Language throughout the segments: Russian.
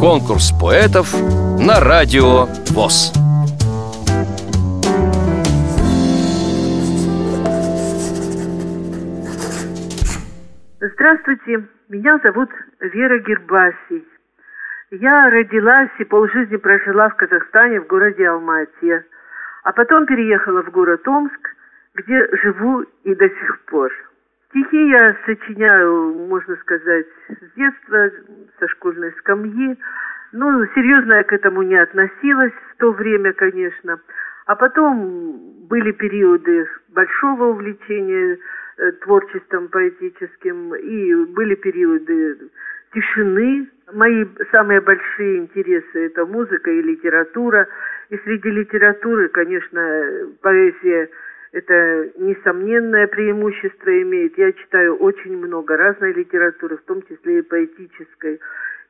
Конкурс поэтов на радио ВОЗ. Здравствуйте, меня зовут Вера Гербасий. Я родилась и полжизни прожила в Казахстане, в городе Алмате, а потом переехала в город Омск, где живу и до сих пор. Стихи я сочиняю, можно сказать, с детства, со школьной скамьи. Ну, серьезно я к этому не относилась в то время, конечно. А потом были периоды большого увлечения э, творчеством поэтическим, и были периоды тишины. Мои самые большие интересы – это музыка и литература. И среди литературы, конечно, поэзия – это несомненное преимущество имеет. Я читаю очень много разной литературы, в том числе и поэтической.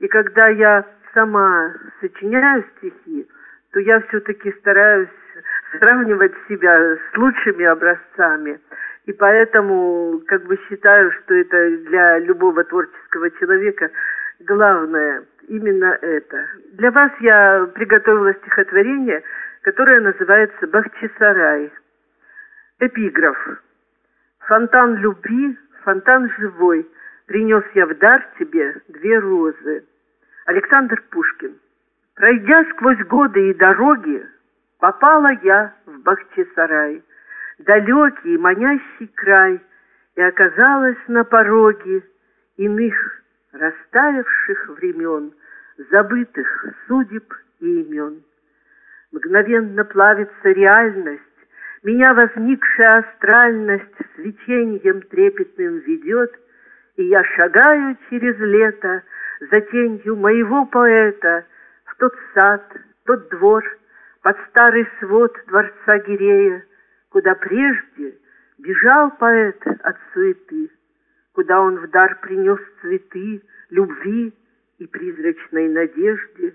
И когда я сама сочиняю стихи, то я все-таки стараюсь сравнивать себя с лучшими образцами. И поэтому как бы считаю, что это для любого творческого человека главное именно это. Для вас я приготовила стихотворение, которое называется «Бахчисарай». Эпиграф. Фонтан любви, фонтан живой, Принес я в дар тебе две розы. Александр Пушкин. Пройдя сквозь годы и дороги, Попала я в Бахчисарай, Далекий и манящий край, И оказалась на пороге Иных растаявших времен, Забытых судеб и имен. Мгновенно плавится реальность, меня возникшая астральность свечением трепетным ведет, И я шагаю через лето за тенью моего поэта В тот сад, тот двор, под старый свод дворца Гирея, Куда прежде бежал поэт от суеты, Куда он в дар принес цветы, любви и призрачной надежде.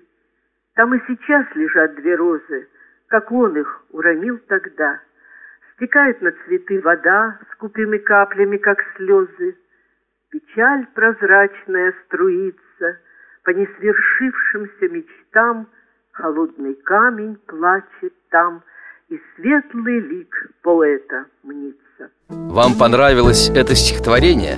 Там и сейчас лежат две розы, как он их уронил тогда — Стекает на цветы вода скупыми каплями, как слезы. Печаль прозрачная струится по несвершившимся мечтам, Холодный камень плачет там, и светлый лик поэта мнится. Вам понравилось это стихотворение?